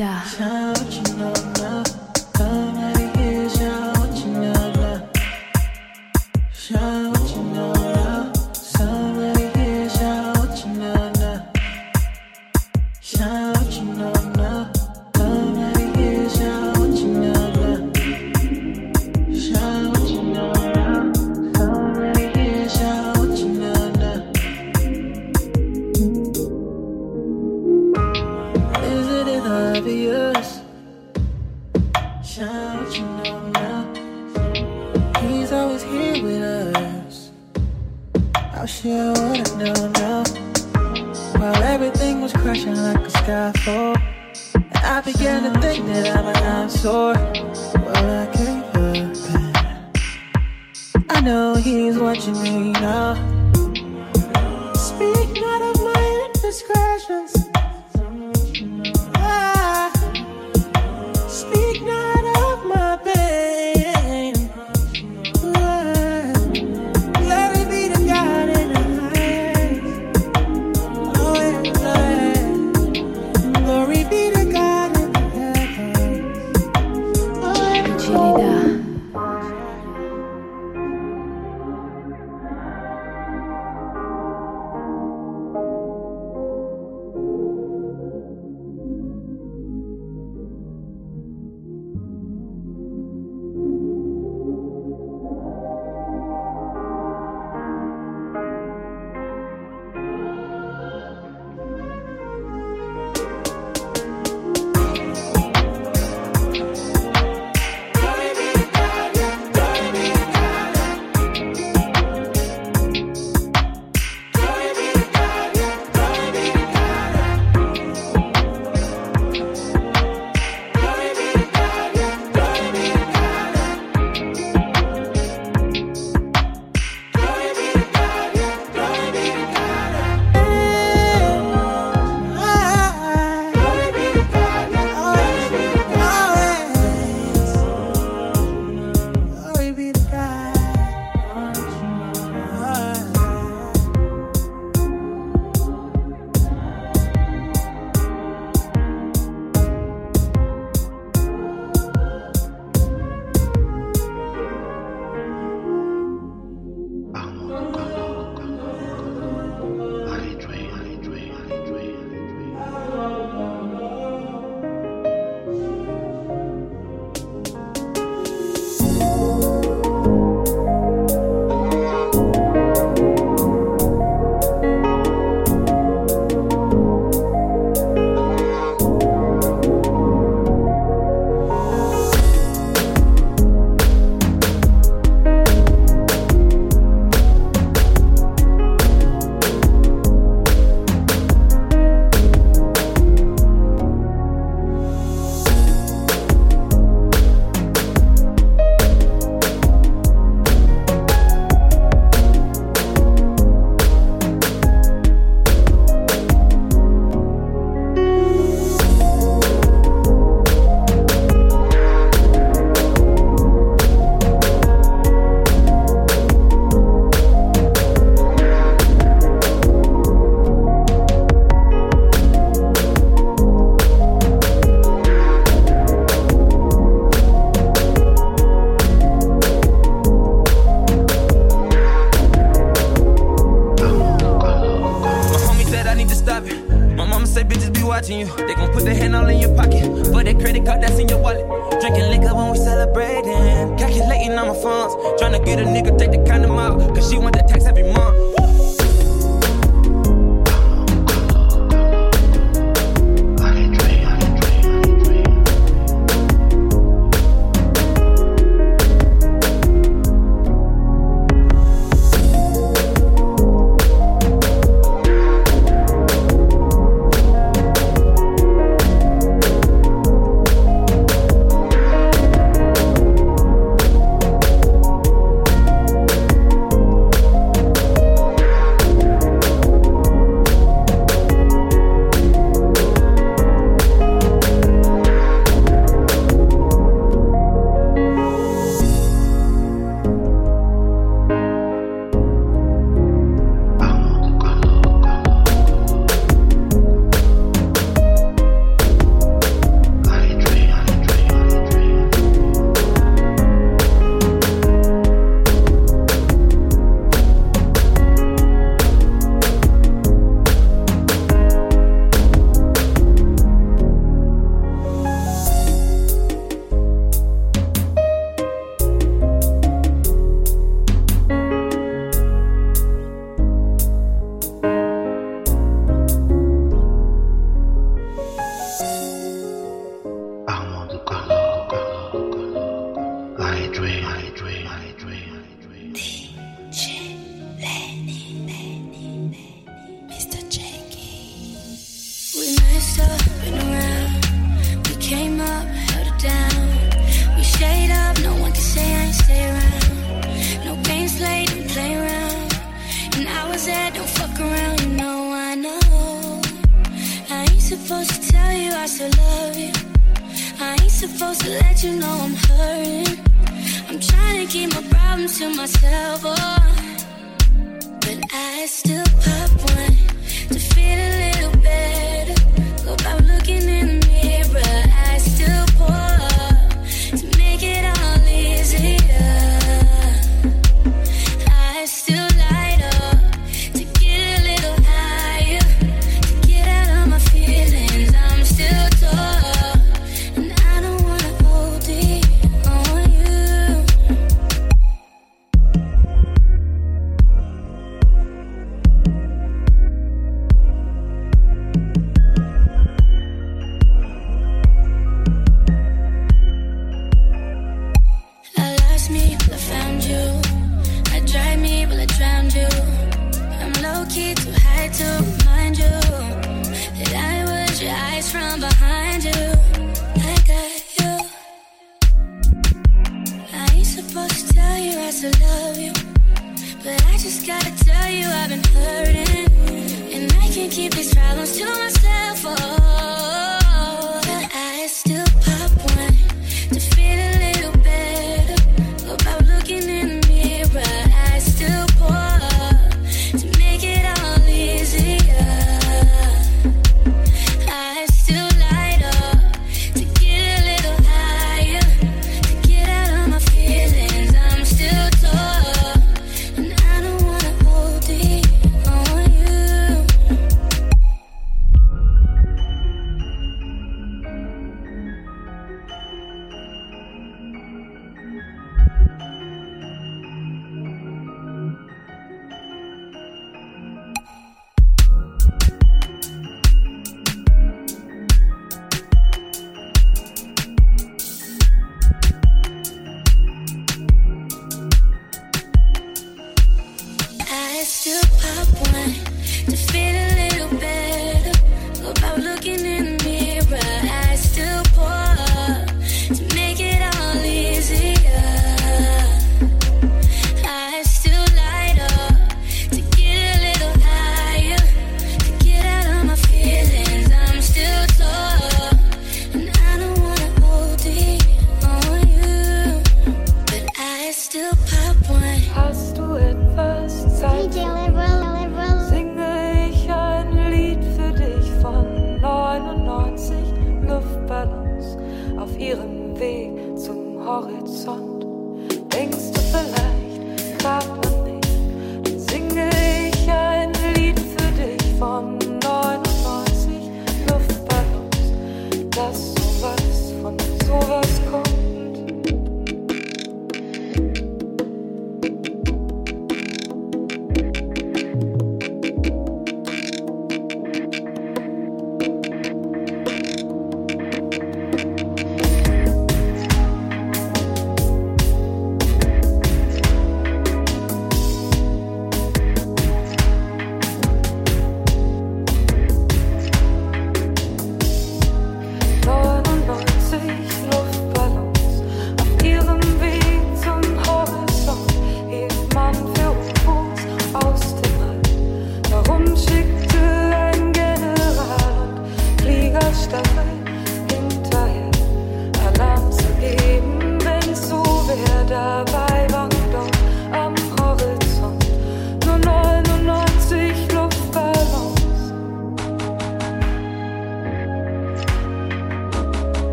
下。Watching me now.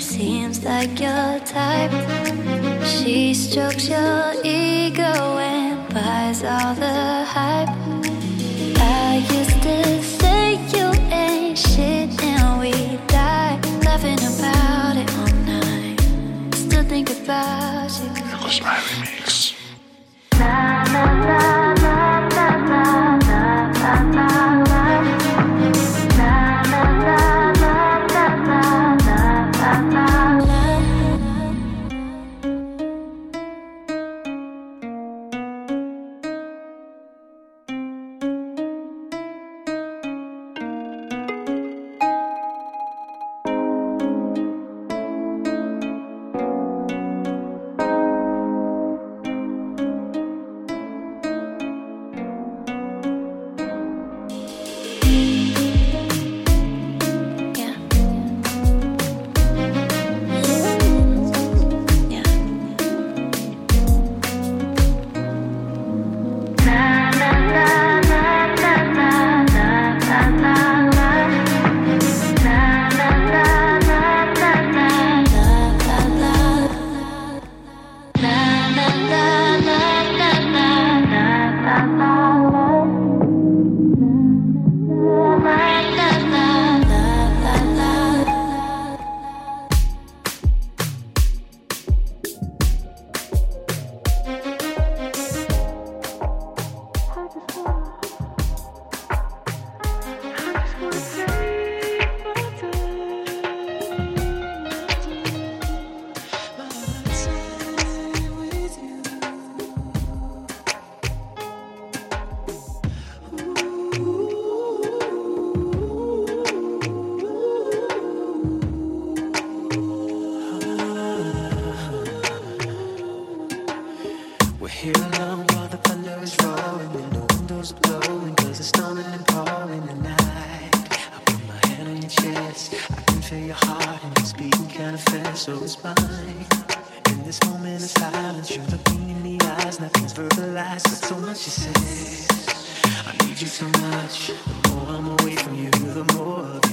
seems like your type. She strokes your ego and buys all the hype. I used to say you ain't shit, and we died laughing about it all night. Still think about you. It was my remix. La la la la la la la. was blowing, cause it's storming and pouring the night. I put my hand on your chest, I can feel your heart and it's beating kinda fast, so it's mine. In this moment of silence, you're looking in the eyes, nothing's verbalized, but so much you say. I need you so much. The more I'm away from you, the more.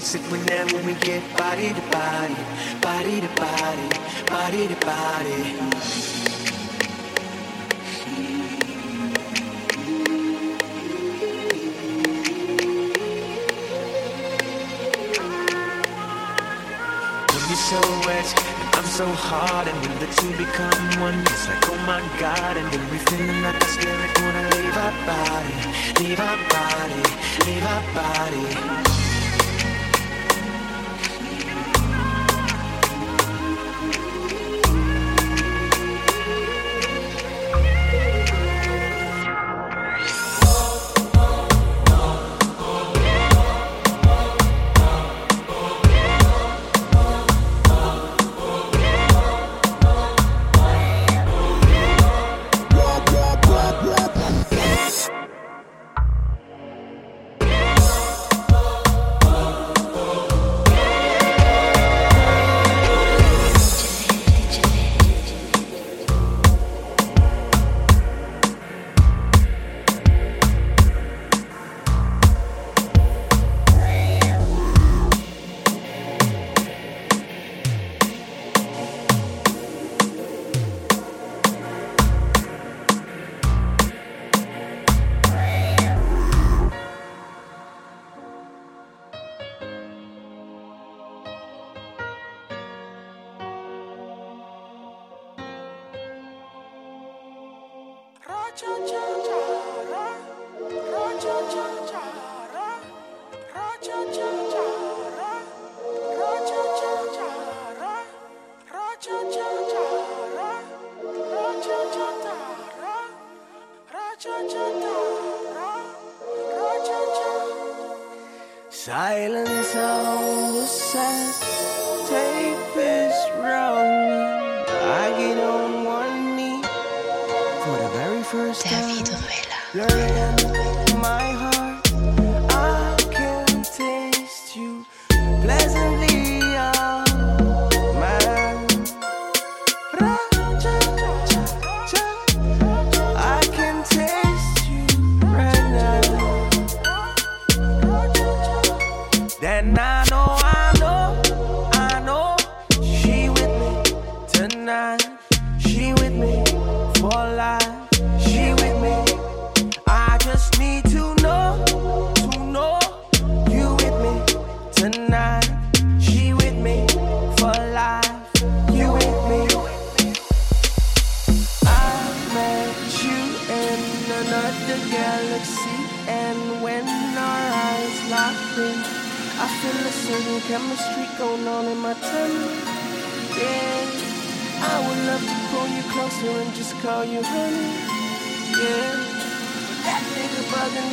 fix it when we get body to body, body to body, body to body. You're so wet, and I'm so hard, and when the two become one, it's like oh my god, and then we feeling like a spirit, wanna leave our body, leave our body, leave our body.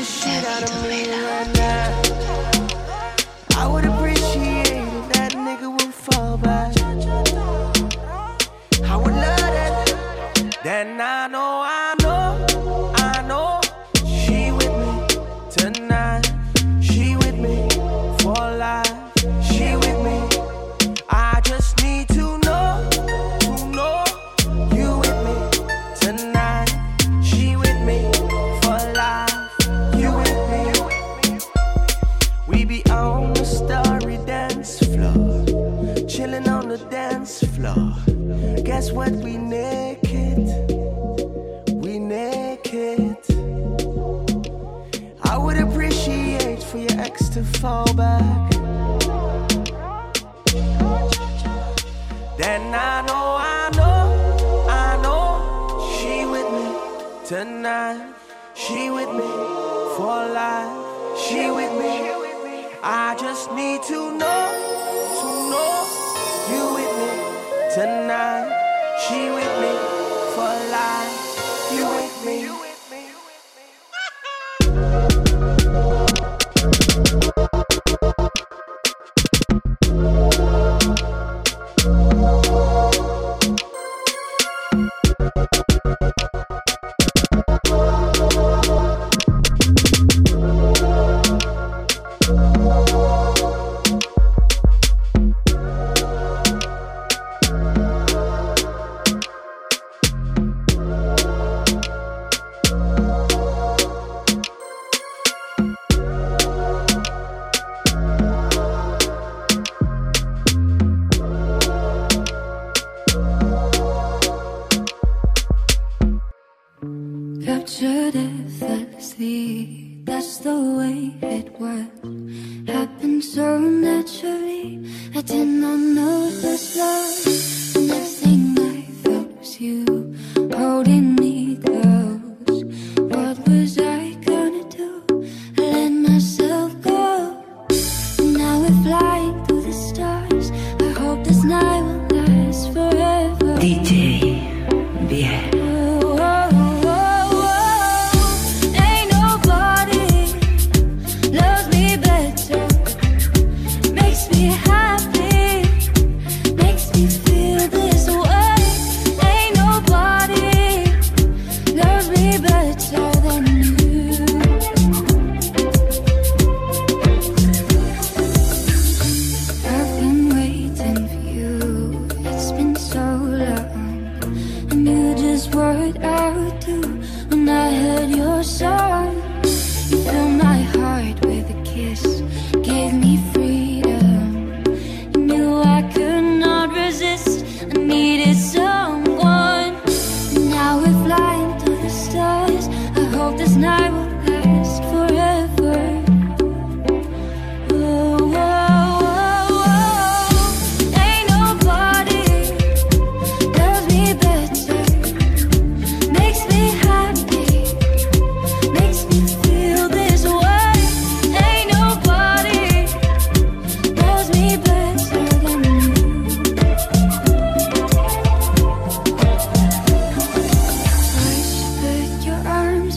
la vie de me.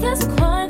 There's quite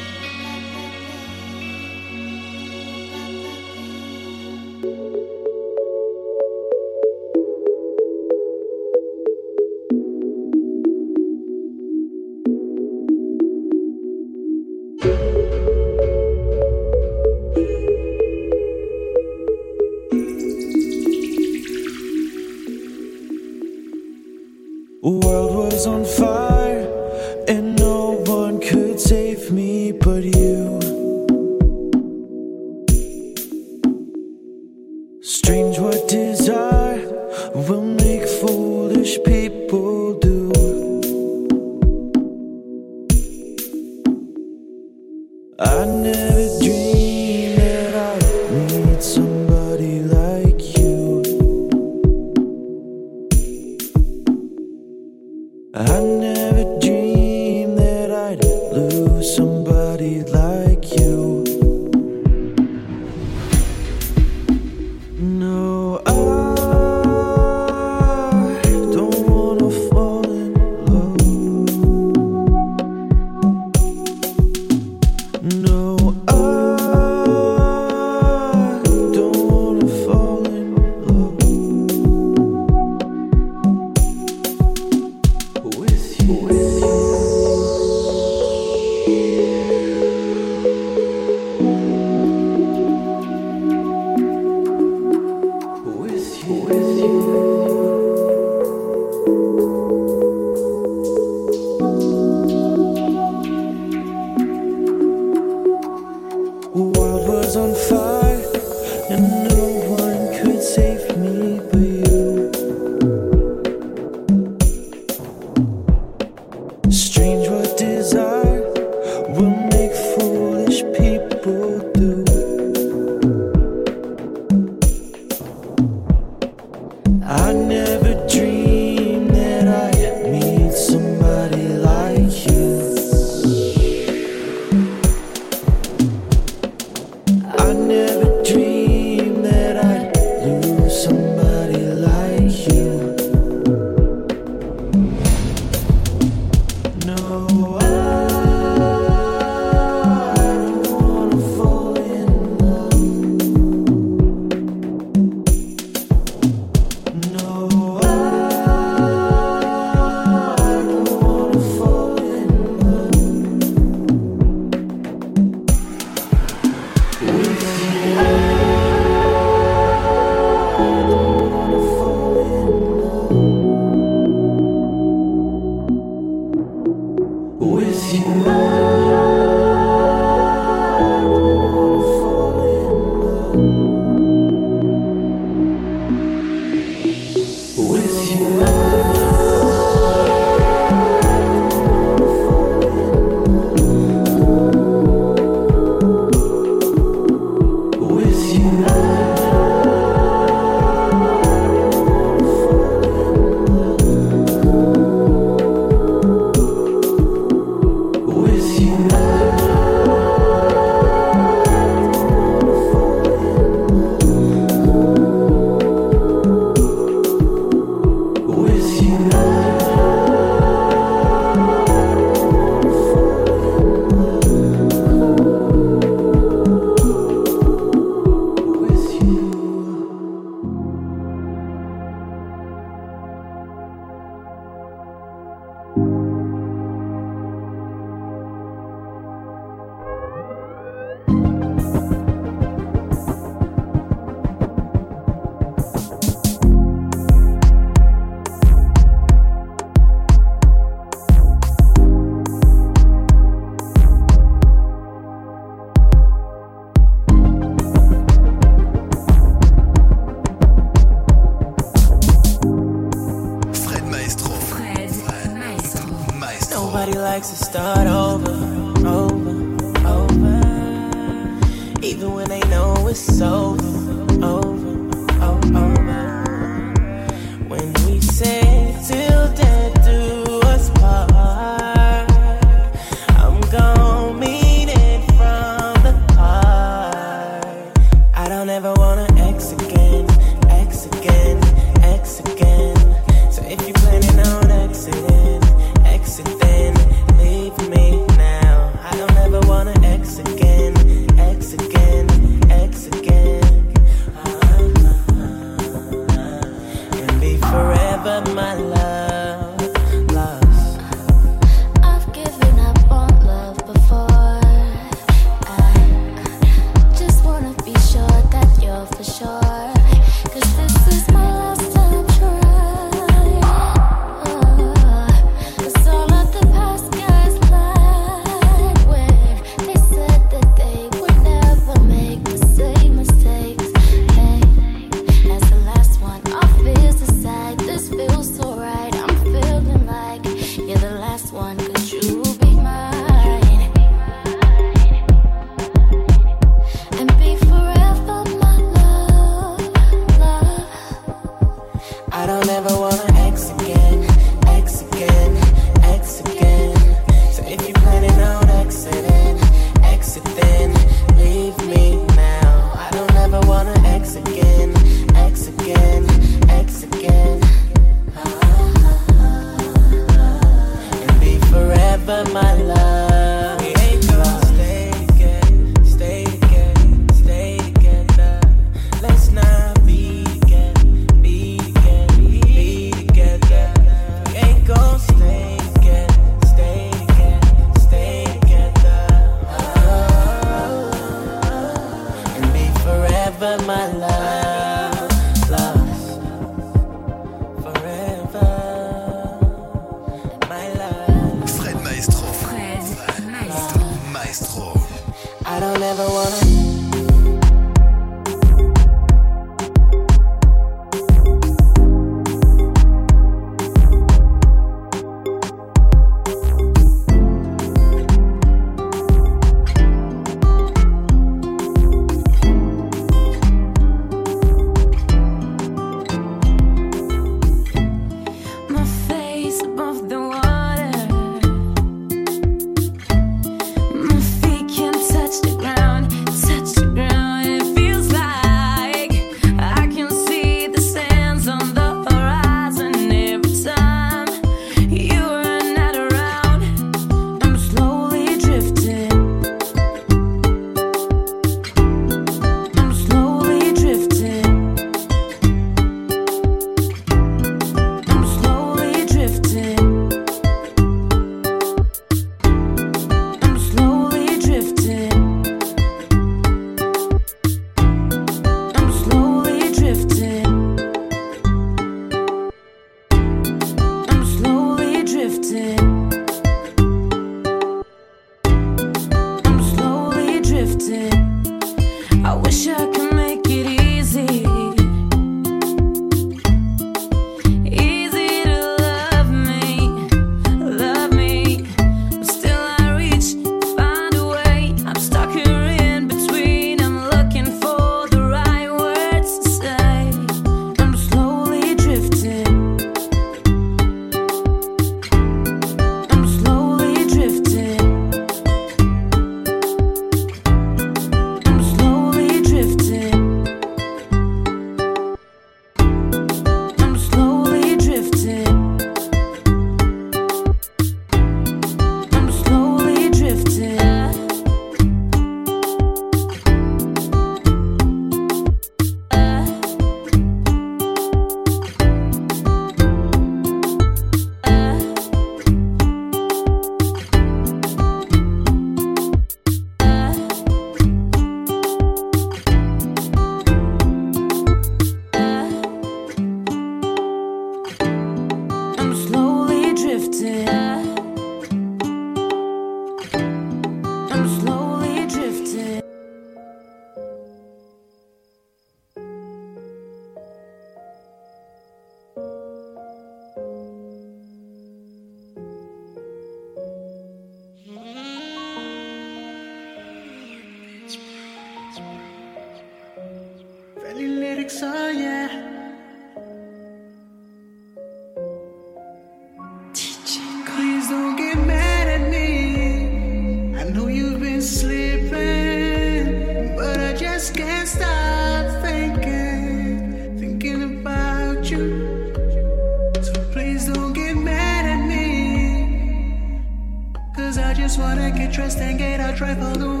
Tá drive alone.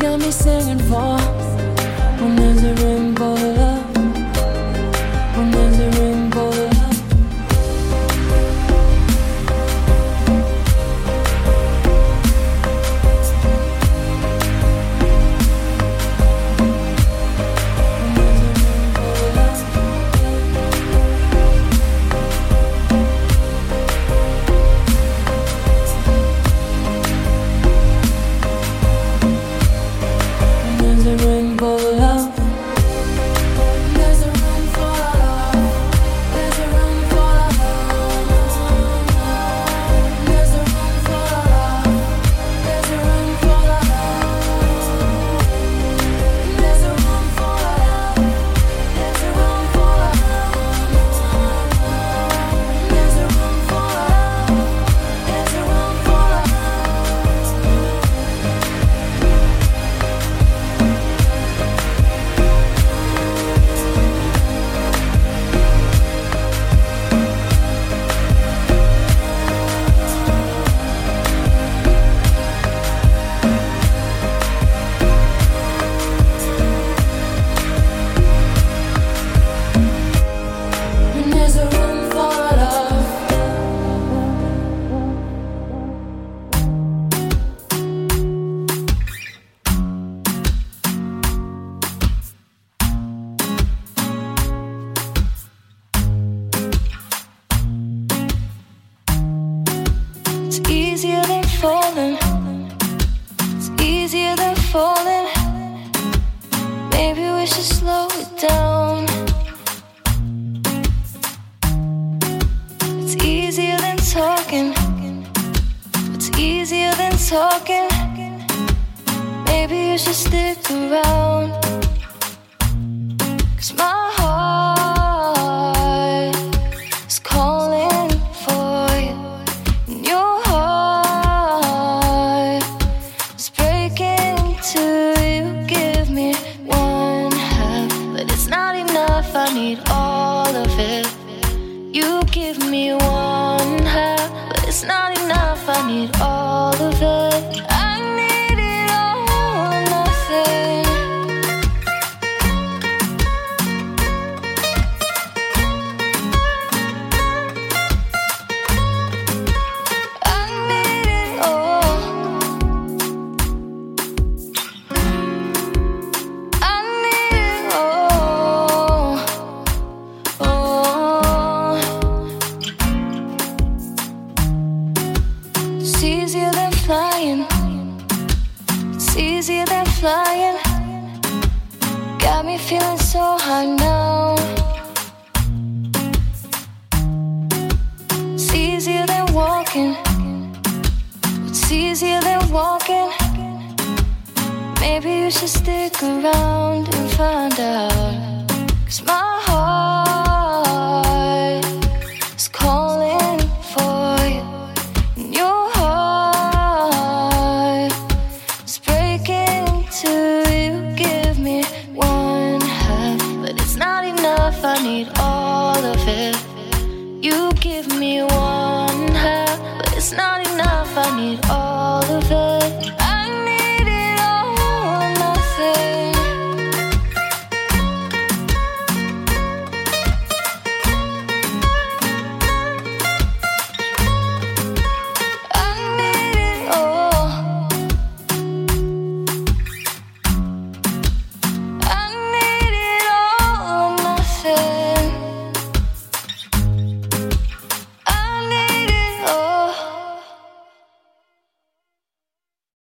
got me singing for. When there's a